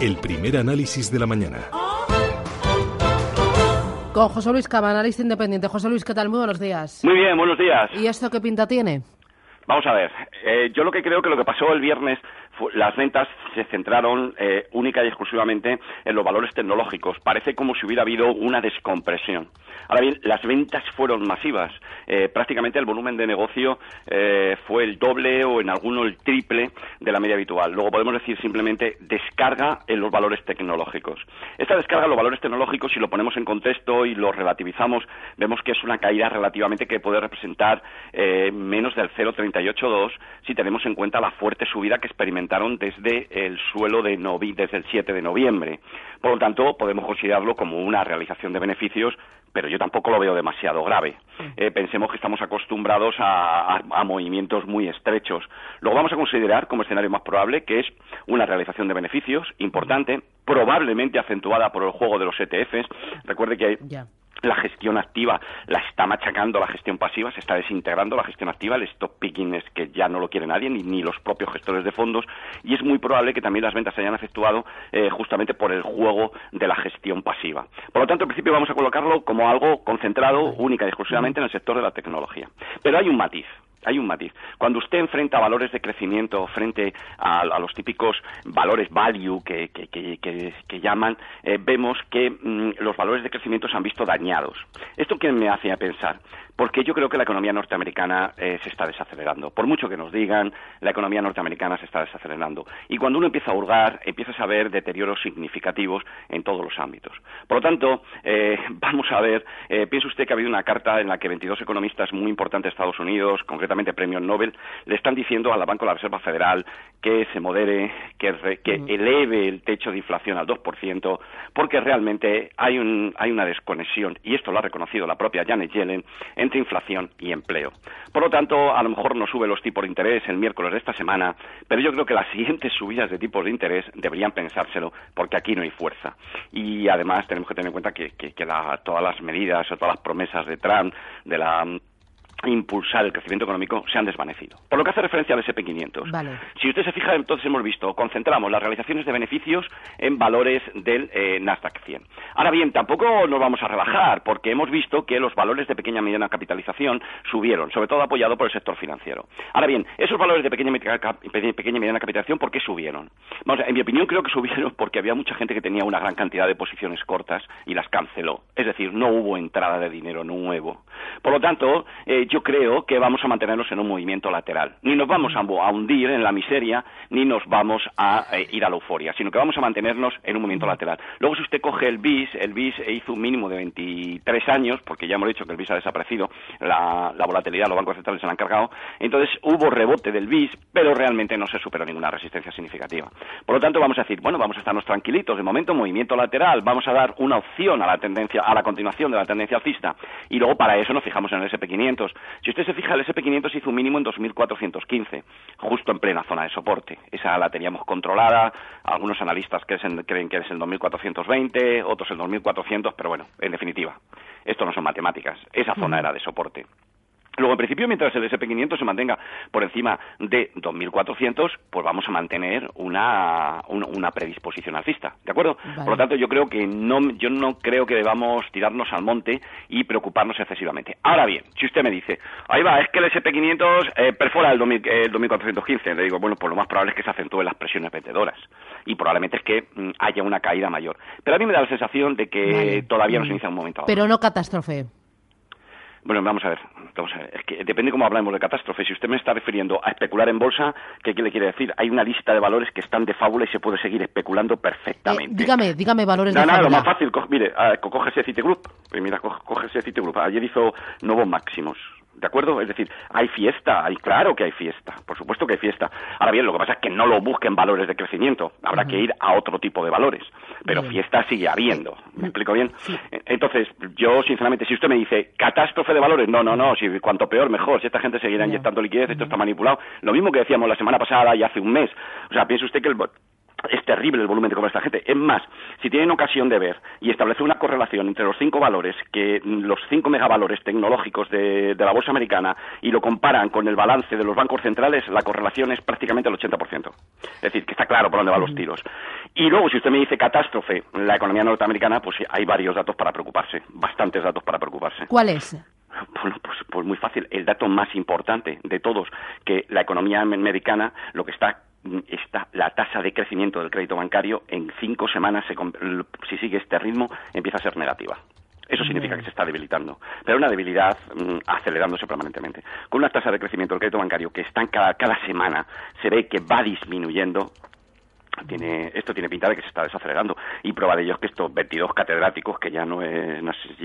El primer análisis de la mañana. Con José Luis Cava, analista independiente. José Luis, ¿qué tal? Muy buenos días. Muy bien, buenos días. ¿Y esto qué pinta tiene? Vamos a ver, eh, yo lo que creo que lo que pasó el viernes, fue, las ventas se centraron eh, única y exclusivamente en los valores tecnológicos. Parece como si hubiera habido una descompresión. Ahora bien, las ventas fueron masivas. Eh, prácticamente el volumen de negocio eh, fue el doble o en alguno el triple de la media habitual. Luego podemos decir simplemente descarga en los valores tecnológicos. Esta descarga en los valores tecnológicos, si lo ponemos en contexto y lo relativizamos, vemos que es una caída relativamente que puede representar eh, menos del 0,38,2 si tenemos en cuenta la fuerte subida que experimentaron desde el suelo de novi, desde el 7 de noviembre. Por lo tanto, podemos considerarlo como una realización de beneficios pero yo tampoco lo veo demasiado grave. Eh, pensemos que estamos acostumbrados a, a, a, movimientos muy estrechos. Luego vamos a considerar como escenario más probable que es una realización de beneficios importante, probablemente acentuada por el juego de los ETFs. Recuerde que hay yeah la gestión activa la está machacando la gestión pasiva, se está desintegrando la gestión activa, el stop picking es que ya no lo quiere nadie, ni, ni los propios gestores de fondos, y es muy probable que también las ventas se hayan efectuado eh, justamente por el juego de la gestión pasiva. Por lo tanto, en principio vamos a colocarlo como algo concentrado única y exclusivamente en el sector de la tecnología. Pero hay un matiz hay un matiz. Cuando usted enfrenta valores de crecimiento frente a, los típicos valores value que, llaman, eh, vemos que mmm, los valores de crecimiento se han visto dañados. ¿Esto qué me hace pensar? Porque yo creo que la economía norteamericana eh, se está desacelerando. Por mucho que nos digan, la economía norteamericana se está desacelerando. Y cuando uno empieza a hurgar, empiezas a ver deterioros significativos en todos los ámbitos. Por lo tanto, eh, vamos a ver, piensa usted que ha habido una carta en la que 22 economistas muy importantes de Estados Unidos, concretamente premios Nobel, le están diciendo al Banco de la Reserva Federal que se modere, que, re, que mm. eleve el techo de inflación al 2%, porque realmente hay, un, hay una desconexión, y esto lo ha reconocido la propia Janet Yellen, entre inflación y empleo. Por lo tanto, a lo mejor no sube los tipos de interés el miércoles de esta semana, pero yo creo que las siguientes subidas de tipos de interés deberían pensárselo, porque aquí no hay fuerza. Y además tenemos que tener en cuenta que, que, que la, todas las medidas o todas las promesas de Trump, de la impulsar el crecimiento económico se han desvanecido. Por lo que hace referencia al SP500. Vale. Si usted se fija, entonces hemos visto, concentramos las realizaciones de beneficios en valores del eh, Nasdaq 100. Ahora bien, tampoco nos vamos a rebajar, porque hemos visto que los valores de pequeña y mediana capitalización subieron, sobre todo apoyado por el sector financiero. Ahora bien, esos valores de pequeña, pequeña y mediana capitalización, ¿por qué subieron? Vamos, en mi opinión creo que subieron porque había mucha gente que tenía una gran cantidad de posiciones cortas y las canceló. Es decir, no hubo entrada de dinero nuevo. Por lo tanto, eh, yo creo que vamos a mantenernos en un movimiento lateral. Ni nos vamos a, a hundir en la miseria, ni nos vamos a eh, ir a la euforia, sino que vamos a mantenernos en un movimiento lateral. Luego, si usted coge el BIS, el BIS hizo un mínimo de 23 años, porque ya hemos dicho que el BIS ha desaparecido, la, la volatilidad, los bancos centrales se la han cargado, entonces hubo rebote del BIS, pero realmente no se superó ninguna resistencia significativa. Por lo tanto, vamos a decir, bueno, vamos a estarnos tranquilitos, de momento movimiento lateral, vamos a dar una opción a la tendencia, a la continuación de la tendencia alcista, y luego para eso nos fijamos en el SP500. Si usted se fija, el SP500 hizo un mínimo en 2.415, justo en plena zona de soporte. Esa la teníamos controlada, algunos analistas creen que es el 2.420, otros el 2.400, pero bueno, en definitiva, esto no son matemáticas, esa zona era de soporte. Luego, en principio, mientras el SP500 se mantenga por encima de 2.400, pues vamos a mantener una, una, una, predisposición alcista, ¿de acuerdo? Vale. Por lo tanto, yo creo que no, yo no creo que debamos tirarnos al monte y preocuparnos excesivamente. Ahora bien, si usted me dice, ahí va, es que el SP500 eh, perfora el, 2000, el 2.415, le digo, bueno, pues lo más probable es que se acentúen las presiones vendedoras y probablemente es que mm, haya una caída mayor. Pero a mí me da la sensación de que vale. todavía no se inicia un momento. Pero no catástrofe. Bueno, vamos a ver, vamos a ver. Es que depende cómo hablamos de catástrofe. Si usted me está refiriendo a especular en bolsa, ¿qué, qué le quiere decir? Hay una lista de valores que están de fábula y se puede seguir especulando perfectamente. Eh, dígame, dígame valores no, de no, fábula. lo más fácil, co mire, uh, cógese Citigroup. Pues mira, cógese Citigroup. Ayer hizo nuevos máximos. ¿De acuerdo? Es decir, hay fiesta, hay claro que hay fiesta, por supuesto que hay fiesta. Ahora bien, lo que pasa es que no lo busquen valores de crecimiento, habrá uh -huh. que ir a otro tipo de valores, pero bien. fiesta sigue habiendo. ¿Me explico bien? Sí. Entonces, yo sinceramente, si usted me dice catástrofe de valores, no, no, no, si cuanto peor mejor, si esta gente seguirá inyectando liquidez, esto está manipulado. Lo mismo que decíamos la semana pasada y hace un mes. O sea, piense usted que el es terrible el volumen de compra de esta gente. Es más, si tienen ocasión de ver y establecer una correlación entre los cinco valores, que los cinco megavalores tecnológicos de, la bolsa americana, y lo comparan con el balance de los bancos centrales, la correlación es prácticamente el 80%. Es decir, que está claro por dónde van los tiros. Y luego, si usted me dice catástrofe, la economía norteamericana, pues hay varios datos para preocuparse, bastantes datos para preocuparse. ¿Cuál es? Bueno, pues, pues muy fácil. El dato más importante de todos, que la economía americana lo que está está la tasa de crecimiento del crédito bancario en cinco semanas, si sigue este ritmo, empieza a ser negativa. Eso significa que se está debilitando, pero una debilidad mm, acelerándose permanentemente. Con una tasa de crecimiento del crédito bancario que está cada, cada semana, se ve que va disminuyendo, tiene, esto tiene pinta de que se está desacelerando. Y prueba de ello es que estos 22 catedráticos, que ya no, es,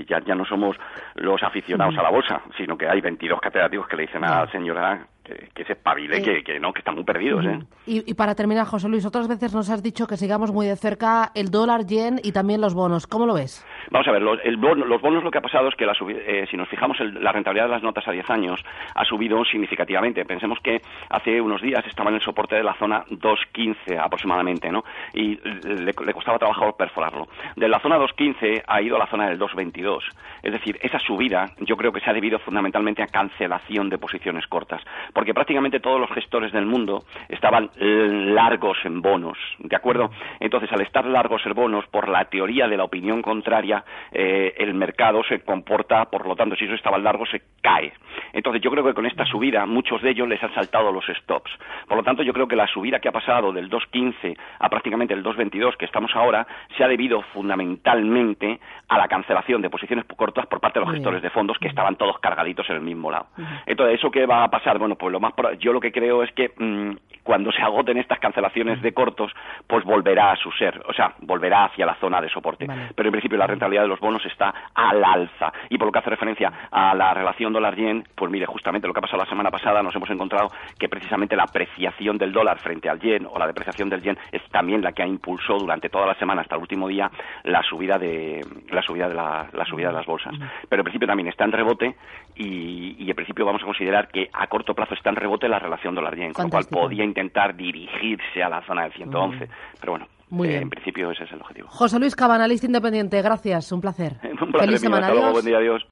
ya, ya no somos los aficionados a la bolsa, sino que hay 22 catedráticos que le dicen a la señora que, se espabile, que, que, no, que están muy perdidos. ¿eh? Y, para terminar, José Luis, otras veces nos has dicho que sigamos muy de cerca el dólar, yen y también los bonos. ¿Cómo lo ves? Vamos a ver, los, los bonos lo que ha pasado es que la eh, si nos fijamos la rentabilidad de las notas a 10 años ha subido significativamente. Pensemos que hace unos días estaba en el soporte de la zona 2.15 aproximadamente, ¿no? Y le, costaba trabajo perforarlo. De la zona 2.15 ha ido a la zona del 2.22. Es decir, esa subida yo creo que se ha debido fundamentalmente a cancelación de posiciones cortas porque prácticamente todos los gestores del mundo estaban largos en bonos, ¿de acuerdo? Entonces, al estar largos en bonos, por la teoría de la opinión contraria, eh, el mercado se comporta, por lo tanto, si eso estaba largo, se cae. Entonces, yo creo que con esta subida, muchos de ellos les han saltado los stops. Por lo tanto, yo creo que la subida que ha pasado del 2.15 a prácticamente el 2.22 que estamos ahora, se ha debido fundamentalmente a la cancelación de posiciones cortas por parte de los gestores de fondos que estaban todos cargaditos en el mismo lado. Entonces, ¿eso qué va a pasar? Bueno, pues lo más yo lo que creo es que mm, cuando se agoten estas cancelaciones de cortos, pues volverá a su ser, o sea, volverá hacia la zona de soporte. Pero en principio la rentabilidad de los bonos está al alza. Y por lo que hace referencia a la relación dólar-yen, pues mire, justamente lo que ha pasado la semana pasada, nos hemos encontrado que precisamente la apreciación del dólar frente al yen o la depreciación del yen es también la que ha impulsado durante toda la semana hasta el último día la subida de la subida de la, subida de las bolsas. Pero en principio también está en rebote y, y en principio vamos a considerar que a corto plazo está en rebote la relación dólar-yen, con lo cual podía intentar dirigirse a la zona del 111. Pero bueno, eh, en principio ese es el objetivo. José Luis Cabanalista Independiente, gracias, un placer. un placer Feliz semana, buen día, adiós.